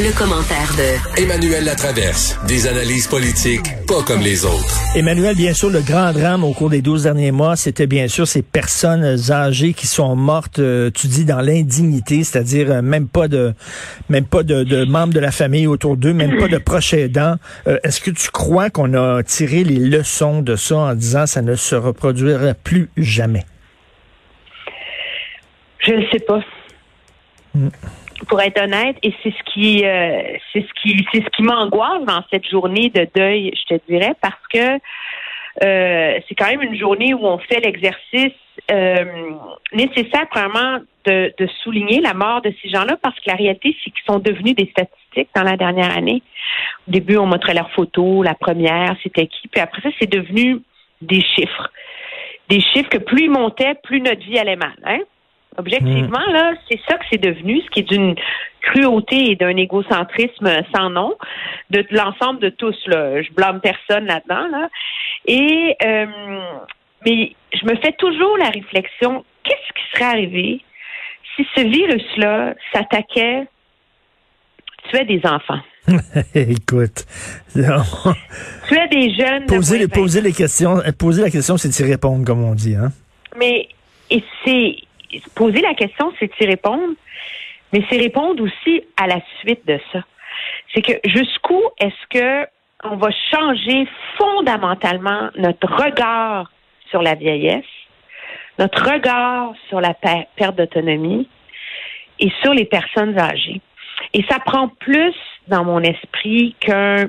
Le, commentaire de Emmanuel Latraverse. Des analyses politiques pas comme les autres. Emmanuel, bien sûr, le grand drame au cours des 12 derniers mois, c'était bien sûr ces personnes âgées qui sont mortes, euh, tu dis, dans l'indignité, c'est-à-dire euh, même pas de même pas de, membres de la famille autour d'eux, même pas de proches aidants. Euh, est-ce que tu crois qu'on a tiré les leçons de ça en disant ça ne se reproduira plus jamais? Je ne sais pas. Hmm pour être honnête, et c'est ce qui, euh, c'est ce qui, c'est ce qui m'angoisse dans cette journée de deuil, je te dirais, parce que euh, c'est quand même une journée où on fait l'exercice euh, nécessaire, vraiment, de, de, souligner la mort de ces gens-là, parce que la réalité, c'est qu'ils sont devenus des statistiques dans la dernière année. Au début, on montrait leurs photos, la première, c'était qui, puis après ça, c'est devenu des chiffres. Des chiffres que plus ils montaient, plus notre vie allait mal. Hein? Objectivement, hmm. là, c'est ça que c'est devenu, ce qui est d'une cruauté et d'un égocentrisme sans nom de l'ensemble de tous. Là. Je blâme personne là-dedans. Là. Et euh, mais je me fais toujours la réflexion qu'est-ce qui serait arrivé si ce virus-là s'attaquait tuait des enfants. Écoute, tuait des jeunes. Poser, les, poser les questions, poser la question, c'est y répondre, comme on dit, hein. Mais et c'est poser la question, c'est y répondre, mais c'est répondre aussi à la suite de ça. C'est que jusqu'où est-ce que on va changer fondamentalement notre regard sur la vieillesse, notre regard sur la perte d'autonomie et sur les personnes âgées? Et ça prend plus dans mon esprit qu'un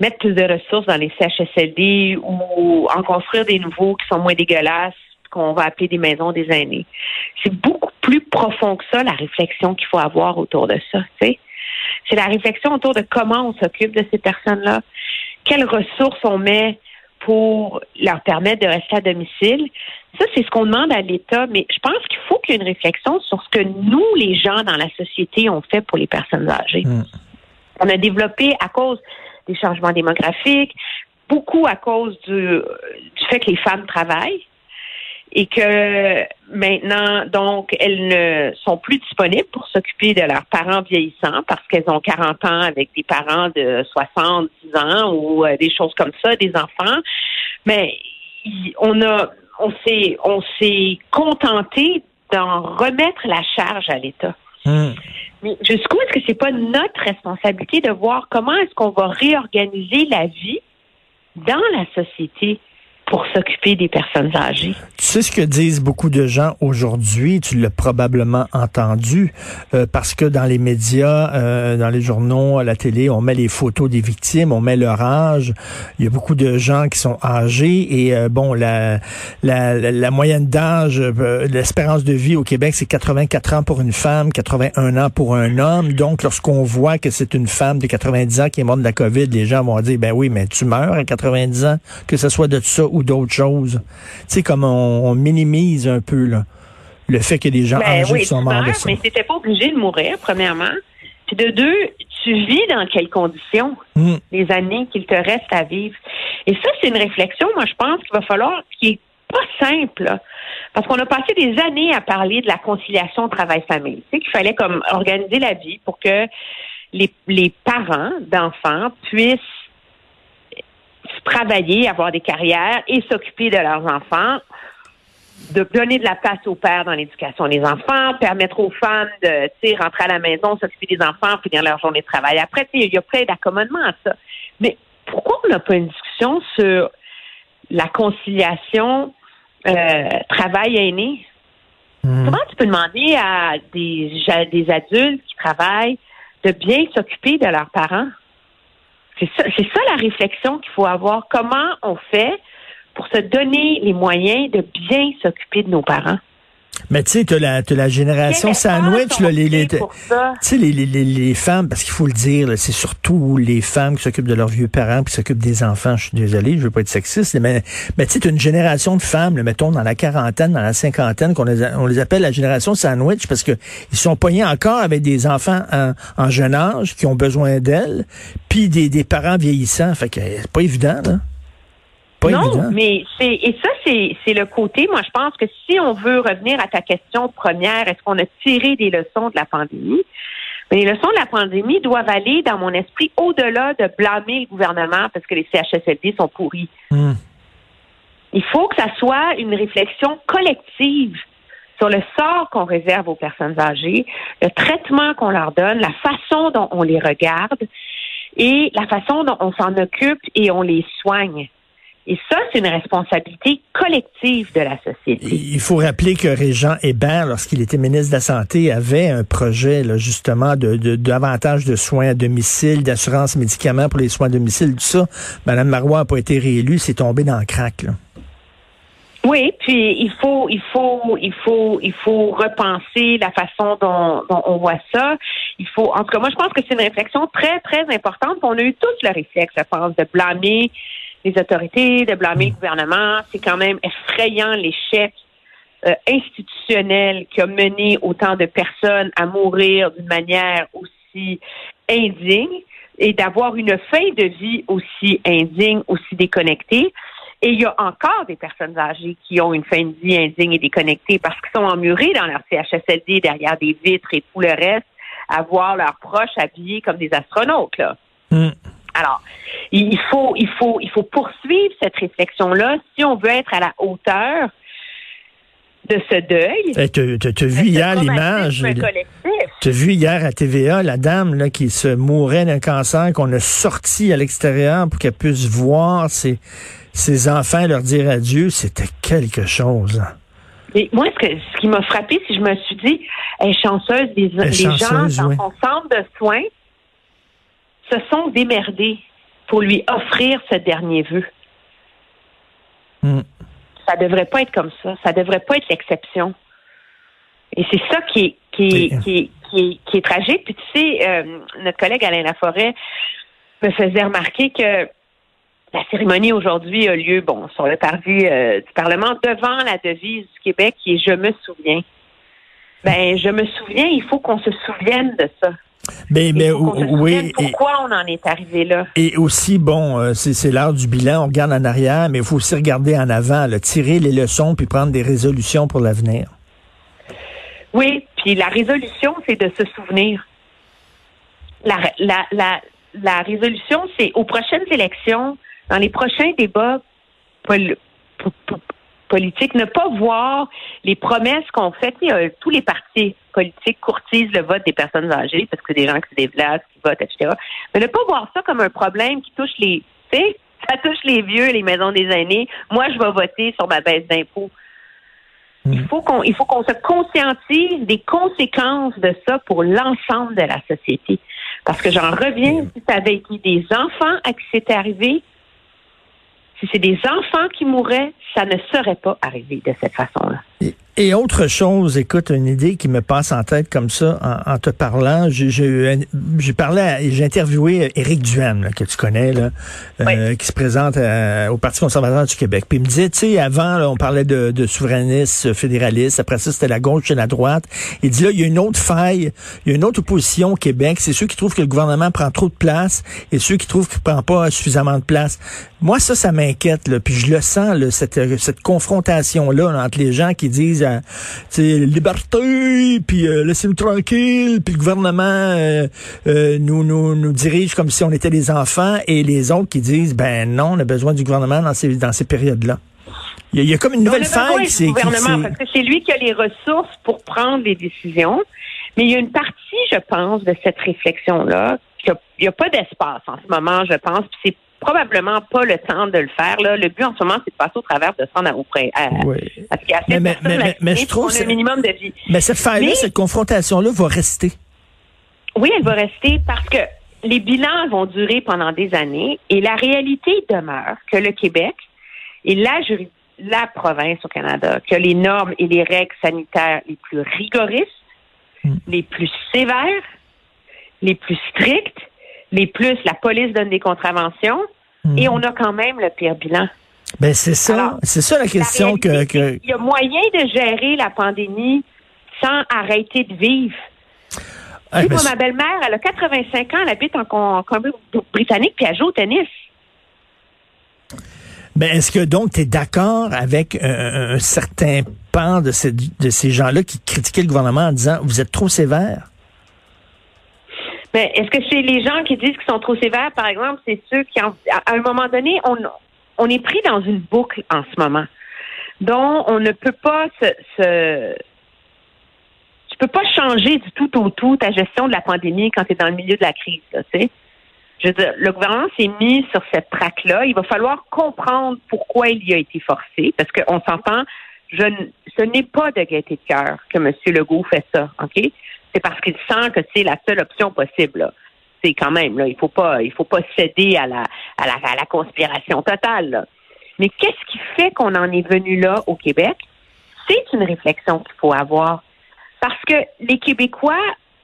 mettre plus de ressources dans les CHSLD ou en construire des nouveaux qui sont moins dégueulasses qu'on va appeler des maisons des aînés. C'est beaucoup plus profond que ça, la réflexion qu'il faut avoir autour de ça. C'est la réflexion autour de comment on s'occupe de ces personnes-là, quelles ressources on met pour leur permettre de rester à domicile. Ça, c'est ce qu'on demande à l'État, mais je pense qu'il faut qu'il y ait une réflexion sur ce que nous, les gens dans la société, ont fait pour les personnes âgées. Mm. On a développé à cause des changements démographiques, beaucoup à cause du fait que les femmes travaillent et que maintenant, donc, elles ne sont plus disponibles pour s'occuper de leurs parents vieillissants parce qu'elles ont 40 ans avec des parents de 70 ans ou euh, des choses comme ça, des enfants. Mais on a, on s'est, on s'est contenté d'en remettre la charge à l'État. Hmm. Mais jusqu'où est-ce que c'est pas notre responsabilité de voir comment est-ce qu'on va réorganiser la vie dans la société? Pour s'occuper des personnes âgées. Tu sais ce que disent beaucoup de gens aujourd'hui, tu l'as probablement entendu, euh, parce que dans les médias, euh, dans les journaux, à la télé, on met les photos des victimes, on met leur âge. Il y a beaucoup de gens qui sont âgés et euh, bon, la, la, la moyenne d'âge, l'espérance de vie au Québec, c'est 84 ans pour une femme, 81 ans pour un homme. Donc, lorsqu'on voit que c'est une femme de 90 ans qui est morte de la COVID, les gens vont dire, ben oui, mais tu meurs à 90 ans, que ce soit de ça ou d'autres choses. Tu sais, comme on, minimise un peu là, le fait que des gens ben âgés sont morts de ça. Mais t'étais pas obligé de mourir, premièrement. Puis de deux, tu vis dans quelles conditions hmm. les années qu'il te reste à vivre? Et ça, c'est une réflexion, moi, je pense qu'il va falloir, qui est pas simple, parce qu'on a passé des années à parler de la conciliation travail-famille. Tu sais, qu'il fallait comme organiser la vie pour que les, les parents d'enfants puissent travailler, avoir des carrières et s'occuper de leurs enfants, de donner de la place aux pères dans l'éducation des enfants, permettre aux femmes de rentrer à la maison, s'occuper des enfants, finir leur journée de travail. Après, il y a plein d'accommodements à ça. Mais pourquoi on n'a pas une discussion sur la conciliation euh, travail aîné? Hmm. Comment tu peux demander à des, des adultes qui travaillent de bien s'occuper de leurs parents? C'est ça, la réflexion qu'il faut avoir. Comment on fait pour se donner les moyens de bien s'occuper de nos parents? Mais tu sais, tu la, la génération sandwich, là, les, les, les, les, les, femmes, parce qu'il faut le dire, c'est surtout les femmes qui s'occupent de leurs vieux parents, qui s'occupent des enfants. Je suis désolé, je veux pas être sexiste, mais, mais tu sais, une génération de femmes, là, mettons, dans la quarantaine, dans la cinquantaine, qu'on les, on les appelle la génération sandwich parce que ils sont poignés encore avec des enfants en, en jeune âge qui ont besoin d'elles, puis des, des parents vieillissants. Fait que c'est pas évident, là non, mais c'est et ça c'est le côté. Moi, je pense que si on veut revenir à ta question première, est-ce qu'on a tiré des leçons de la pandémie? Mais les leçons de la pandémie doivent aller, dans mon esprit, au-delà de blâmer le gouvernement parce que les CHSLD sont pourris. Hmm. Il faut que ça soit une réflexion collective sur le sort qu'on réserve aux personnes âgées, le traitement qu'on leur donne, la façon dont on les regarde et la façon dont on s'en occupe et on les soigne. Et ça, c'est une responsabilité collective de la société. Il faut rappeler que Régent Hébert, lorsqu'il était ministre de la Santé, avait un projet là, justement de, de davantage de soins à domicile, d'assurance médicaments pour les soins à domicile, tout ça. Madame Marois n'a pas été réélue, c'est tombé dans le crack. Là. Oui, puis il faut, il faut, il faut, il faut repenser la façon dont, dont, on voit ça. Il faut, en tout cas, moi, je pense que c'est une réflexion très, très importante. On a eu tous le réflexe, je pense, de blâmer les autorités, de blâmer le gouvernement. C'est quand même effrayant l'échec euh, institutionnel qui a mené autant de personnes à mourir d'une manière aussi indigne et d'avoir une fin de vie aussi indigne, aussi déconnectée. Et il y a encore des personnes âgées qui ont une fin de vie indigne et déconnectée parce qu'ils sont emmurés dans leur CHSLD derrière des vitres et tout le reste à voir leurs proches habillés comme des astronautes. Là. Alors, il faut, il faut, il faut poursuivre cette réflexion-là si on veut être à la hauteur de ce deuil. Tu as vu hier l'image. Tu as vu hier à TVA la dame là, qui se mourait d'un cancer qu'on a sorti à l'extérieur pour qu'elle puisse voir ses, ses enfants leur dire adieu. C'était quelque chose. Et moi, ce, que, ce qui m'a frappé, c'est que je me suis dit, est chanceuse, les gens dans son centre de soins se sont démerdés pour lui offrir ce dernier vœu. Hmm. Ça devrait pas être comme ça. Ça devrait pas être l'exception. Et c'est ça qui est, qui qui qui est, tragique. Puis tu sais, euh, notre collègue Alain Laforêt me faisait remarquer que la cérémonie aujourd'hui a lieu, bon, sur le parvis euh, du Parlement, devant la devise du Québec qui est Je me souviens. Ben, je me souviens, il faut qu'on se souvienne de ça. Mais, mais oui. Pourquoi on en est arrivé là? Et aussi, bon, euh, c'est l'heure du bilan. On regarde en arrière, mais il faut aussi regarder en avant, tirer les leçons puis prendre des résolutions pour l'avenir. Oui, puis la résolution, c'est de se souvenir. La, la, la, la résolution, c'est aux prochaines élections, dans les prochains débats politique, ne pas voir les promesses qu'on fait. tous les partis politiques courtisent le vote des personnes âgées parce que c'est des gens qui se déplacent, qui votent, etc. Mais ne pas voir ça comme un problème qui touche les, tu sais, ça touche les vieux, les maisons des aînés. Moi, je vais voter sur ma baisse d'impôts. Il faut qu'on, il faut qu'on se conscientise des conséquences de ça pour l'ensemble de la société. Parce que j'en reviens, si ça avait été des enfants à qui c'était arrivé, si c'est des enfants qui mourraient, ça ne serait pas arrivé de cette façon-là. Et autre chose, écoute, une idée qui me passe en tête comme ça en, te parlant, j'ai parlé, j'ai interviewé Éric Duhaime, que tu connais, là, euh, qui se présente au Parti conservateur du Québec. Puis il me disait, tu sais, avant, on parlait de, de souverainistes, fédéralistes, après ça, c'était la gauche et la droite. Il dit là, il y a une autre faille, il y a une autre opposition au Québec, c'est ceux qui trouvent que le gouvernement prend trop de place et ceux qui trouvent qu'il prend pas suffisamment de place. Moi, ça, ça m'inquiète, puis je le sens, là, cette, cette confrontation-là entre les gens qui disent c'est liberté, puis euh, laissez-nous tranquille, puis le gouvernement euh, euh, nous, nous, nous dirige comme si on était des enfants, et les autres qui disent, ben non, on a besoin du gouvernement dans ces, dans ces périodes-là. Il y, a, comme une nouvelle faille. C'est gouvernement parce que c'est lui qui a les ressources pour prendre les décisions. Mais il y a une partie, je pense, de cette réflexion-là. Il n'y a, pas d'espace en ce moment, je pense. Puis c'est probablement pas le temps de le faire. Là. Le but en ce moment, c'est de passer au travers de ça auprès. À, oui. mais, mais, mais, mais je trouve le minimum de vie. Mais cette faille-là, cette confrontation-là va rester. Oui, elle va rester parce que les bilans vont durer pendant des années et la réalité demeure que le Québec et la la province au Canada qui a les normes et les règles sanitaires les plus rigoristes, Mm. les plus sévères, les plus strictes, les plus la police donne des contraventions, et on a quand même le pire bilan. Ben c'est ça, c'est ça la question La que, réalité, que c'est qu'il y a moyen de gérer la pandémie sans arrêter de vivre. Ah, ben, moi, ma belle-mère, elle a 85 ans, elle habite en en Colombie-Britannique, puis elle joue au tennis. Ben, est-ce que donc tu es d'accord avec un, un certain pan de, ces- de ces gens-là qui critiquaient le gouvernement en disant vous êtes trop sévère? Mais est-ce que c'est les gens qui disent qu'ils sont trop sévères, par exemple, c'est ceux qui, en- à un moment donné, on, on est pris dans une boucle en ce moment, dont on ne peut pas se, se tu peux pas changer du tout au tout ta gestion de la pandémie quand tu es dans le milieu de la crise, tu sais. Je veux dire, le gouvernement s'est mis sur cette traque-là. Il va falloir comprendre pourquoi il y a été forcé, parce qu'on s'entend, je ce n'est pas de gaieté de cœur que M. Legault fait ça, OK? C'est parce qu'il sent que c'est la seule option possible. là. C'est quand même, là, il faut pas, il faut pas céder à la, à la, à la conspiration totale. là. Mais qu'est-ce qui fait qu'on en est venu là au Québec? C'est une réflexion qu'il faut avoir. Parce que les Québécois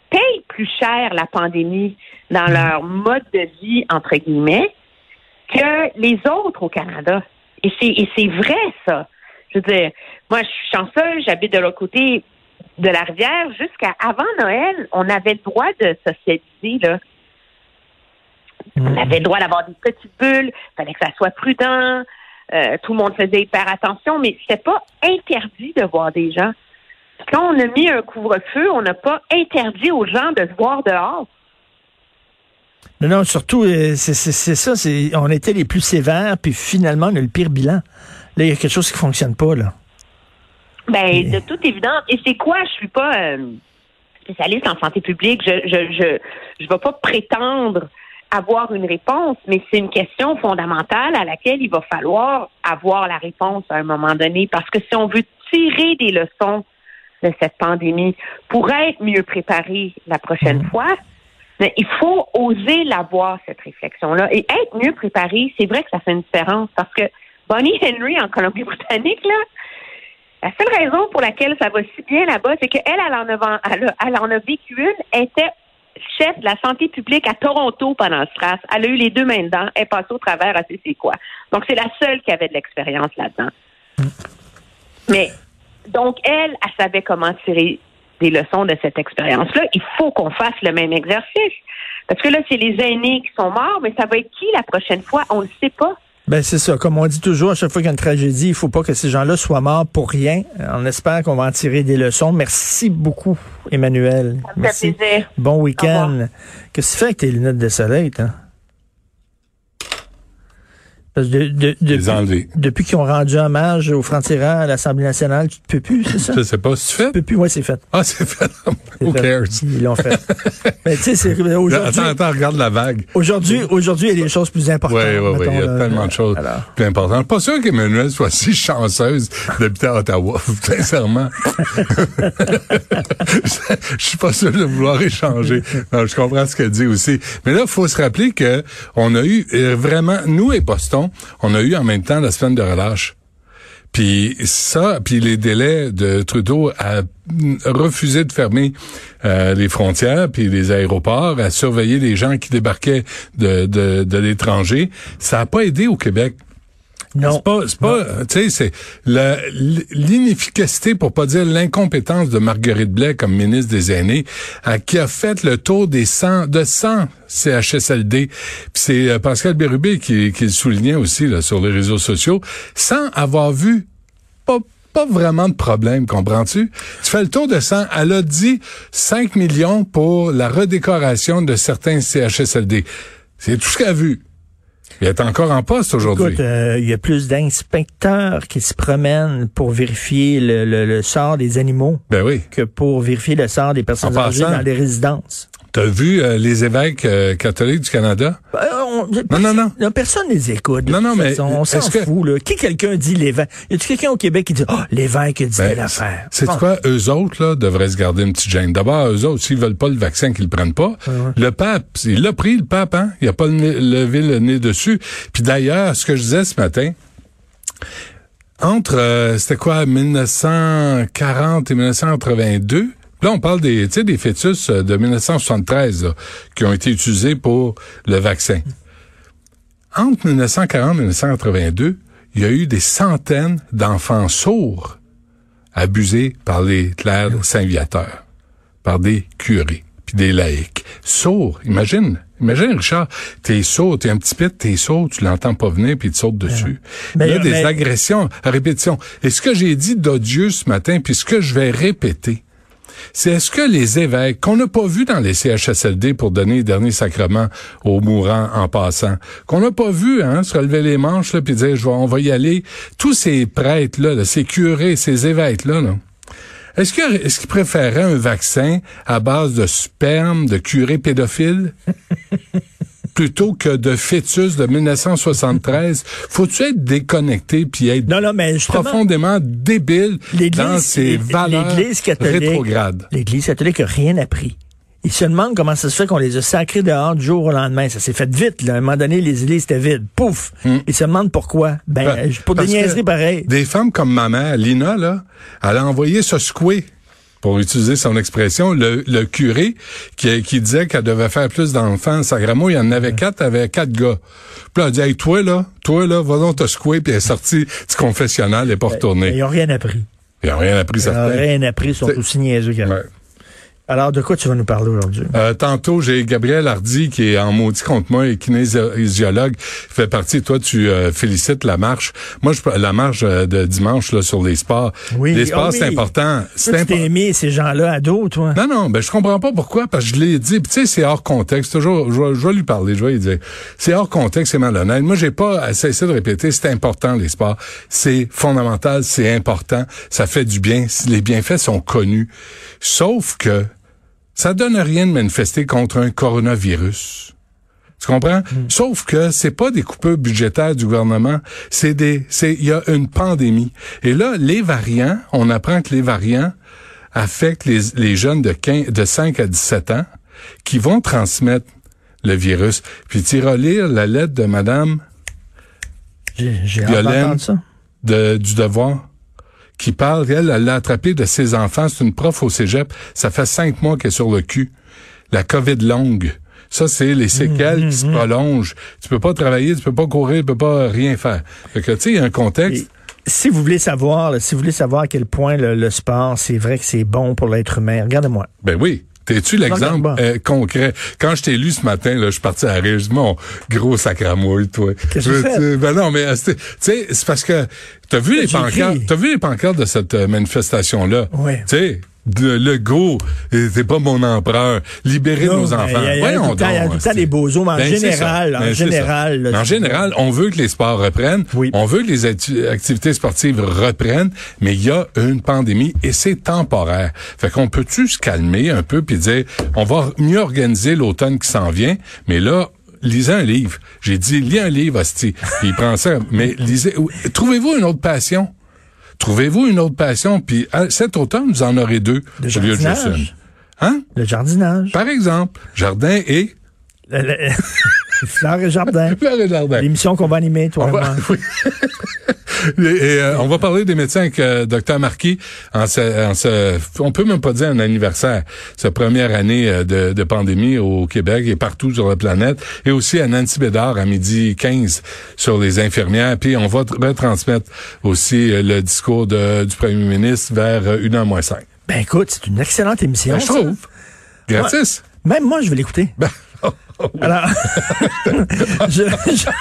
payent plus cher la pandémie dans leur mode de vie, entre guillemets, que les autres au Canada. Et c'est, et c'est vrai, ça. Je veux dire, moi, je suis chanceuse, j'habite de l'autre côté de la rivière. Jusqu'à avant Noël, on avait le droit de socialiser, là. On avait le droit d'avoir des petites bulles, il fallait que ça soit prudent, euh, tout le monde faisait hyper attention, mais c'était pas interdit de voir des gens. Quand on a mis un couvre-feu, on n'a pas interdit aux gens de se voir dehors. Non, non, surtout, euh, c'est ça, c'est on était les plus sévères, puis finalement, on a le pire bilan. Là, il y a quelque chose qui fonctionne pas, là. Ben, de toute évidence. Et c'est quoi? Je suis pas euh, spécialiste en santé publique. Je je je je vais pas prétendre avoir une réponse, mais c'est une question fondamentale à laquelle il va falloir avoir la réponse à un moment donné. Parce que si on veut tirer des leçons de cette pandémie pour être mieux préparé la prochaine fois, mais il faut oser l'avoir, cette réflexion-là. Et être mieux préparé, c'est vrai que ça fait une différence. Parce que Bonnie Henry en Colombie-Britannique, là, la seule raison pour laquelle ça va si bien là-bas, c'est qu'elle, elle en a, en vécu une, était chef de la santé publique à Toronto pendant le SRAS. Elle a eu les deux mains dedans, elle est au travers, elle sait c'est quoi. Donc, c'est la seule qui avait de l'expérience là-dedans. Mais, donc, elle, elle savait comment tirer des leçons de cette expérience-là. Il faut qu'on fasse le même exercice. Parce que là, c'est les aînés qui sont morts, mais ça va être qui la prochaine fois? On ne le sait pas. Ben c'est ça. Comme on dit toujours, à chaque fois qu'il y a une tragédie, il faut pas que ces gens-là soient morts pour rien. On espère qu'on va en tirer des leçons. Merci beaucoup, Emmanuel. Ça me fait Merci. plaisir. Bon week-end. Qu'est-ce que tu fais avec tes lunettes de soleil, toi? Parce de- de- Les depuis enlever. depuis qu'ils ont rendu hommage aux francs-tireurs à l'Assemblée nationale, tu ne peux plus, c'est ça? Je Tu sais pas si tu fais. peux plus, ouais, c'est fait. Ah, c'est fait. C'est Who fait. cares? Ils l'ont fait. Mais tu sais, c'est aujourd'hui. Attends, attends, regarde la vague. Aujourd'hui, aujourd'hui, il y a des choses plus importantes. Oui, oui, oui. Il y a là. tellement de choses Alors. plus importantes. Pas sûr qu'Emmanuel soit si chanceuse d'habiter à Ottawa, sincèrement. Je suis pas sûr de vouloir échanger. Non, je comprends ce qu'elle dit aussi. Mais là, il faut se rappeler que on a eu euh, vraiment, nous et Boston, on a eu en même temps la semaine de relâche. Puis ça, puis les délais de Trudeau à refuser de fermer euh, les frontières puis les aéroports, à surveiller les gens qui débarquaient de, de, de l'étranger, ça a pas aidé au Québec. Non. C'est pas, c'est pas, tu sais, c'est l'inefficacité, pour pas dire l'incompétence de Marguerite Blais comme ministre des Aînés, qui a fait le tour des 100, de 100 CHSLD. Puis c'est euh, Pascal Bérubé qui, qui le soulignait aussi là, sur les réseaux sociaux, sans avoir vu pas pas vraiment de problème, comprends-tu? Tu fais le tour de 100. Elle a dit 5 millions pour la redécoration de certains CHSLD. C'est tout ce qu'elle a vu. Elle est encore en poste aujourd'hui. Euh, il y a plus d'inspecteurs qui se promènent pour vérifier le, le- le sort des animaux ben oui. que pour vérifier le sort des personnes En âgées passant. dans les résidences. T'as vu euh, les évêques euh, catholiques du Canada? Euh, on- Non, non, non. Personne les écoute. Non, non, mais façon. On s'en que- fout. Là. Qui quelqu'un dit l'évêque? Y a-tu quelqu'un au Québec qui dit Oh, l'évêque a dit Ben, telle affaire? C'est quoi? Eux autres, là, devraient se garder une petite gêne. D'abord, eux autres, s'ils veulent pas le vaccin, qu'ils le prennent pas. Le pape, il l'a pris, le pape, hein? Il a pas levé le nez dessus. Puis d'ailleurs, ce que je disais ce matin, entre, euh, c'était quoi, 1940 et 1982, Là, on parle des, tu sais, des fœtus euh, de 1973 là, qui ont été utilisés pour le vaccin. Entre 1940 et 1982, il y a eu des centaines d'enfants sourds abusés par les clercs saint-viateurs, par des curés, puis des laïcs. Sourds, imagine. Imagine, Richard, t'es sourd, t'es un petit pit, t'es sourd, tu l'entends pas venir, puis tu sautes dessus. Mais- il y a des mais- agressions à répétition. Et ce que j'ai dit d'odieux ce matin, puis ce que je vais répéter, c'est est-ce que les évêques, qu'on n'a pas vu dans les CHSLD pour donner les derniers sacrements aux mourants en passant, qu'on n'a pas vu hein, se relever les manches là, puis dire je on va y aller, tous ces prêtres-là, là, ces curés, ces évêques-là, là, est-ce qu'ils préféraient un vaccin à base de sperme de curés pédophiles plutôt que de fœtus de 1973? Faut-tu être déconnecté puis être Non, non, mais justement, profondément débile l'Église, dans ses valeurs catholique, rétrogrades? l'Église catholique a rien appris. Ils se demandent comment ça se fait qu'on les a sacrés dehors du jour au lendemain. Ça s'est fait vite, là. À un moment donné, les églises étaient vides. Pouf! Ils se demandent pourquoi. Ben, Ben, pour des niaiseries pareilles. Des femmes comme ma mère, Lina, là, elle a envoyé ce secouer, pour utiliser son expression, le, le curé qui, qui disait qu'elle devait faire plus d'enfants. Sacrament, il y en avait quatre, elle avait quatre gars. Puis là, elle dit, hey, toi, là, toi, là, va donc te secouer, puis elle est sortie du confessionnal, elle est pas retournée. Ils n'ont rien appris. Ils n'ont rien appris, Ils n'ont rien appris, ils sont aussi niaiseux qu'elle. Alors, de quoi tu vas nous parler aujourd'hui? Euh, tantôt, j'ai Gabriel Hardy qui est en maudit contre moi et kinésiologue. Fait partie, toi, tu euh, félicites la marche. Moi, je la marche euh, de dimanche là, sur les sports. Oui, les sports, ah c'est important. C'est tu important. t'es mis ces gens-là à dos, toi? Non, non, ben je comprends pas pourquoi, parce que je l'ai dit, tu sais, c'est hors contexte. Toujours, je vais, je vais lui parler, je vais lui dire. C'est hors contexte, c'est malhonnête. Moi, j'ai pas cessé de répéter, c'est important, les sports. C'est fondamental, c'est important, ça fait du bien. Les bienfaits sont connus. Sauf que ça donne rien de manifester contre un coronavirus. Tu comprends? Sauf que c'est pas des coupures budgétaires du gouvernement, c'est des, c'est, il y a une pandémie. Et là, les variants, on apprend que les variants affectent les, les jeunes de 15, de 5 à 17 ans qui vont transmettre le virus. Puis tu iras lire la lettre de madame J'ai j'ai Violaine. de, du devoir qui parle, elle, elle l'a attrapé de ses enfants. C'est une prof au cégep. Ça fait cinq mois qu'elle est sur le cul. La COVID longue. Ça, c'est les séquelles qui se prolongent. Tu peux pas travailler, tu peux pas courir, tu peux pas rien faire. Fait que, tu sais, il y a un contexte. Et si vous voulez savoir, là, si vous voulez savoir à quel point le, le sport, c'est vrai que c'est bon pour l'être humain, regardez-moi. Ben oui. T'es-tu l'exemple euh, concret? Quand je t'ai lu ce matin, là, je suis parti à rire. Mon gros sacramouille, toi. Qu'est-ce que tu Ben non, mais euh, tu sais, c'est parce que t'as vu les pancartes, t'as vu les pancartes de cette euh, manifestation-là? Oui. Tu sais, de- le go, euh, t'es pas mon empereur. Libérez Non, nos enfants. il y a- tout le temps- c'est- des mais en Ben, c'est général, en Ben, c'est général, ça. là, en c'est- général, on veut que les sports reprennent. Oui. On veut que les activités sportives reprennent, mais il y a une pandémie et c'est temporaire. Fait qu'on peut-tu se calmer un peu puis dire, on va mieux organiser l'automne qui s'en vient, mais là, lisez un livre. J'ai dit, lis un livre. Puis il prend ça. Mais lisez, trouvez-vous une autre passion? Trouvez-vous une autre passion, puis ah, cet automne, vous en aurez deux. Le au lieu de juste jardinage. une. Hein? Le jardinage. Par exemple, jardin et... Le- le- Fleurs et jardin. Fleur et jardin. L'émission qu'on va animer, toi On et va, moi. oui. et, et, euh, on va parler des médecins avec euh, Dr Marquis en ce, en ce, on peut même pas dire un anniversaire, sa première année euh, de, de pandémie au Québec et partout sur la planète, et aussi à Nancy Bédard à midi 15 sur les infirmières. Puis on va tr- retransmettre aussi euh, le discours de, du premier ministre vers une heure moins cinq. Ben écoute, c'est une excellente émission. Ben, je trouve. Gratis. Même moi, je vais l'écouter. Ben, Alors, je, je- ça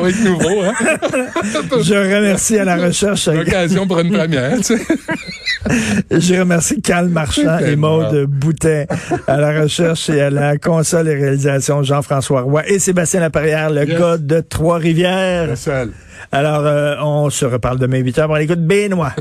va être nouveau, hein? je remercie à la recherche, Une occasion pour une première, tu sais. je remercie Carl Marchand et. Maude Boutet à la recherche et à la console et réalisation Jean-François Roy et Sébastien Laperrière, le Yes. gars de Trois-Rivières. Alors, euh, on se reparle demain 8 h pour l'écoute Benoît.